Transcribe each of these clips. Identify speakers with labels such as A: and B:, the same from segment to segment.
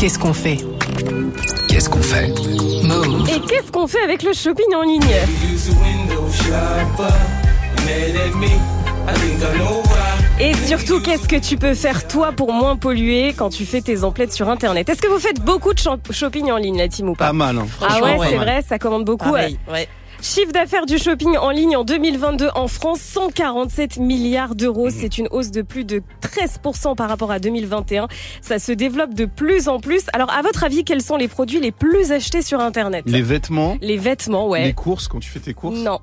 A: Qu'est-ce qu'on fait
B: Qu'est-ce qu'on fait
A: Move.
C: Et qu'est-ce qu'on fait avec le shopping en ligne? Et surtout, qu'est-ce que tu peux faire toi pour moins polluer quand tu fais tes emplettes sur Internet? Est-ce que vous faites beaucoup de shopping en ligne, la team ou pas?
D: Pas mal, hein.
C: Ah ouais, c'est vrai, ça commande beaucoup.
E: Pareil, ouais.
C: Chiffre d'affaires du shopping en ligne en 2022 en France, 147 milliards d'euros.
D: Mhm.
C: C'est une hausse de plus de 13% par rapport à 2021. Ça se développe de plus en plus. Alors, à votre avis, quels sont les produits les plus achetés sur Internet?
D: Les vêtements,
C: Les vêtements, ouais.
D: les courses, quand tu fais tes courses?
C: Non.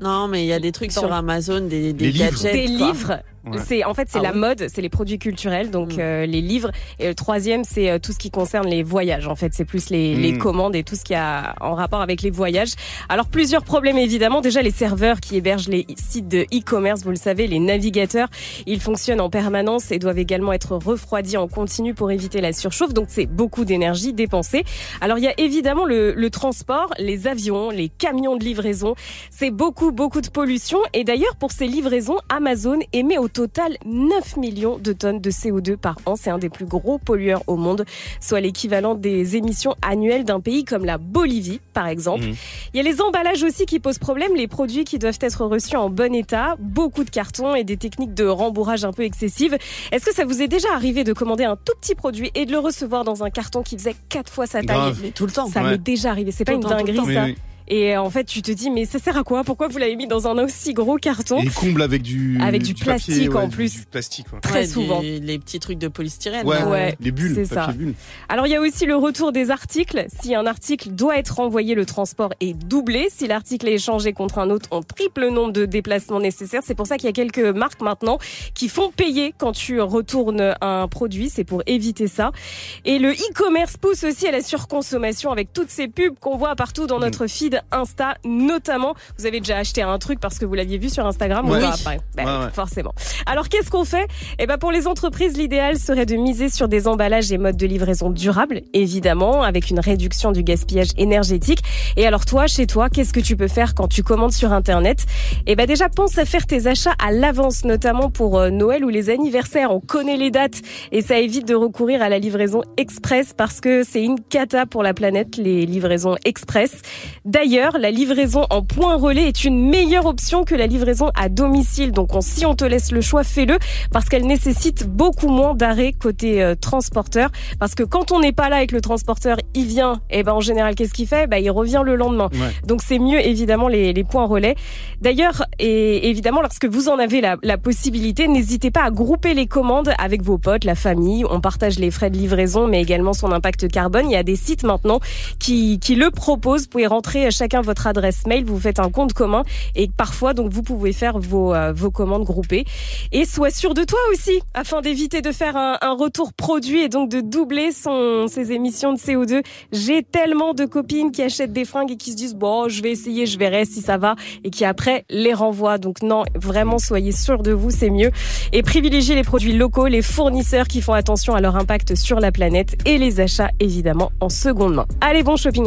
E: Non, mais il y a des trucs
C: Dans-
E: sur Amazon, des, des
D: Les livres.
E: gadgets.
C: Des
E: quoi.
C: livres?
D: Ouais.
C: C'est en fait c'est
E: Ah
C: la
E: oui.
C: mode, c'est les produits culturels, donc
E: Mm.
C: euh, les livres. Et le troisième c'est euh, tout ce qui concerne les voyages. En fait, c'est plus les, les
D: Mm.
C: commandes et tout ce qui a en rapport avec les voyages. Alors plusieurs problèmes évidemment. Déjà les serveurs qui hébergent les sites de e-commerce, vous le savez, les navigateurs, ils fonctionnent en permanence et doivent également être refroidis en continu pour éviter la surchauffe. Donc c'est beaucoup d'énergie dépensée. Alors il y a évidemment le, le transport, les avions, les camions de livraison. C'est beaucoup, beaucoup de pollution. Et d'ailleurs, pour ces livraisons, Amazon émet au total 9 millions de tonnes de CO2 par an. C'est un des plus gros pollueurs au monde, soit l'équivalent des émissions annuelles d'un pays comme la Bolivie, par exemple.
D: Mhm.
C: Il y a les emballages aussi qui posent problème, les produits qui doivent être reçus en bon état, beaucoup de cartons et des techniques de rembourrage un peu excessives. Est-ce que ça vous est déjà arrivé de commander un tout petit produit et de le recevoir dans un carton qui faisait quatre fois sa taille?
D: Grave.
E: Mais tout le temps.
C: Ça
D: Ouais.
C: m'est déjà arrivé, c'est pas une dinguerie ça.
D: Oui, oui.
C: Et euh, en fait, tu te dis, mais ça sert à quoi? Pourquoi vous l'avez mis dans un aussi gros carton?
D: Et ils comblent avec du.
C: Avec du plastique
D: papier, ouais,
C: en plus.
D: Du plastique, ouais.
C: Très
E: Ouais,
C: souvent.
E: du- les petits trucs de polystyrène.
D: Ouais.
C: Ouais,
D: les bulles,
C: c'est ça.
D: bulle.
C: Alors, il y a aussi le retour des articles. Si un article doit être envoyé, le transport est doublé. Si l'article est échangé contre un autre, on triple le nombre de déplacements nécessaires. C'est pour ça qu'il y a quelques marques maintenant qui font payer quand tu retournes un produit. C'est pour éviter ça. Et le e-commerce pousse aussi à la surconsommation avec toutes ces pubs qu'on voit partout dans notre feed Insta, notamment. Vous avez déjà acheté un truc parce que vous l'aviez vu sur Instagram
D: Ouais.
C: ou pas
D: Oui.
C: Ben,
D: Ouais, ouais.
C: Forcément. Alors, qu'est-ce qu'on fait? Eh ben pour les entreprises, l'idéal serait de miser sur des emballages et modes de livraison durables, évidemment, avec une réduction du gaspillage énergétique. Et alors toi, chez toi, qu'est-ce que tu peux faire quand tu commandes sur Internet? Eh ben déjà, pense à faire tes achats à l'avance, notamment pour euh, Noël ou les anniversaires. On connaît les dates et ça évite de recourir à la livraison express parce que c'est une cata pour la planète, les livraisons express. D'ailleurs, la livraison en point relais est une meilleure option que la livraison à domicile. Donc, on, si on te laisse le choix, fais-le parce qu'elle nécessite beaucoup moins d'arrêt côté euh, transporteur. Parce que quand on n'est pas là avec le transporteur, il vient, et ben en général, qu'est-ce qu'il fait? Ben il revient le lendemain.
D: Ouais.
C: Donc c'est mieux évidemment les, les points relais. D'ailleurs, et évidemment, lorsque vous en avez la, la possibilité, n'hésitez pas à grouper les commandes avec vos potes, la famille. On partage les frais de livraison, mais également son impact carbone. Il y a des sites maintenant qui, qui le proposent. Vous pouvez rentrer chacun votre adresse mail, vous faites un compte commun et parfois donc vous pouvez faire vos, euh, vos commandes groupées. Et sois sûr de toi aussi, afin d'éviter de faire un, retour produit et donc de doubler son, ses émissions de CO2. J'ai tellement de copines qui achètent des fringues et qui se disent bon, je vais essayer, je verrai si ça va, et qui après les renvoient. Donc non, vraiment soyez sûr de vous, c'est mieux. Et privilégiez les produits locaux, les fournisseurs qui font attention à leur impact sur la planète et les achats évidemment en seconde main. Allez, bon shopping à